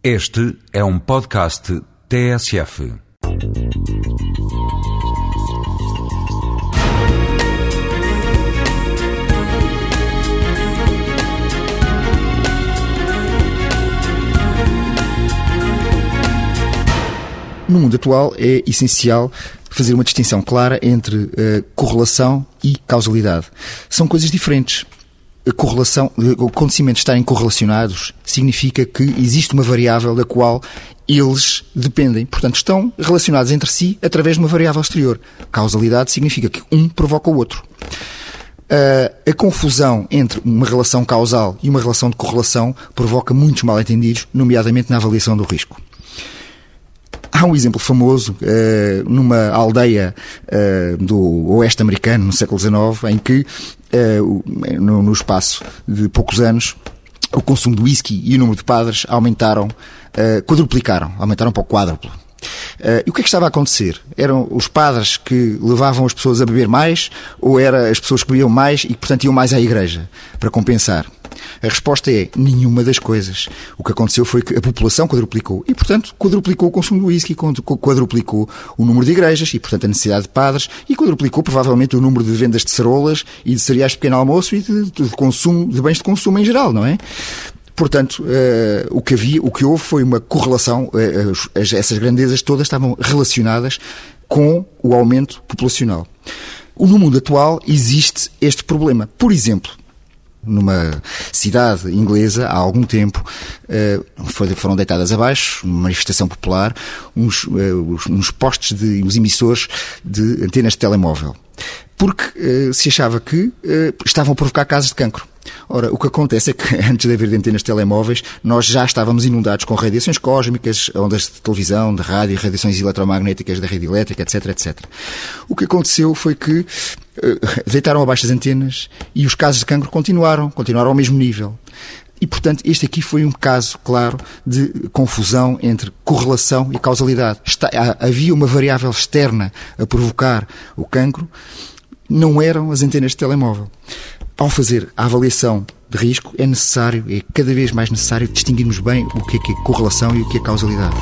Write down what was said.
Este é um podcast TSF. No mundo atual é essencial fazer uma distinção clara entre uh, correlação e causalidade. São coisas diferentes. Correlação, acontecimentos estarem correlacionados significa que existe uma variável da qual eles dependem. Portanto, estão relacionados entre si através de uma variável exterior. Causalidade significa que um provoca o outro. Uh, a confusão entre uma relação causal e uma relação de correlação provoca muitos mal-entendidos, nomeadamente na avaliação do risco. Há um exemplo famoso uh, numa aldeia uh, do oeste americano, no século XIX, em que, uh, no, no, espaço de poucos anos, o consumo de whisky e o número de padres aumentaram, quadruplicaram, aumentaram para o quádruplo. Uh, e o que é que estava a acontecer? Eram os padres que levavam as pessoas a beber mais ou eram as pessoas que bebiam mais e, portanto, iam mais à igreja para compensar? A resposta é nenhuma das coisas. O que aconteceu foi que a população quadruplicou e, portanto, quadruplicou o consumo de whisky, quadruplicou o número de igrejas e, portanto, a necessidade de padres e quadruplicou provavelmente o número de vendas de cerolas e de cereais de pequeno almoço e de, de consumo, de bens de consumo em geral, não é? Portanto, uh, o que havia, o que houve foi uma correlação, uh, as, essas grandezas todas estavam relacionadas com o aumento populacional. No mundo atual existe este problema. Por exemplo, numa cidade inglesa há algum tempo uh, foram deitadas abaixo, uma manifestação popular, uns, uh, uns postes de uns emissores de antenas de telemóvel. Porque uh, se achava que estavam a provocar casos de cancro. Ora, o que acontece é que antes de haver antenas telemóveis, nós já estávamos inundados com radiações cósmicas, ondas de televisão, de rádio, radiações eletromagnéticas da rede elétrica, etc, etc. O que aconteceu foi que uh, deitaram abaixo as antenas e os casos de cancro continuaram, continuaram ao mesmo nível. E, portanto, este aqui foi um caso, claro, de confusão entre correlação e causalidade. Está, havia uma variável externa a provocar o cancro, não eram as antenas de telemóvel ao fazer a avaliação de risco, é necessário, é cada vez mais necessário distinguirmos bem o que é, que é correlação e o que é causalidade.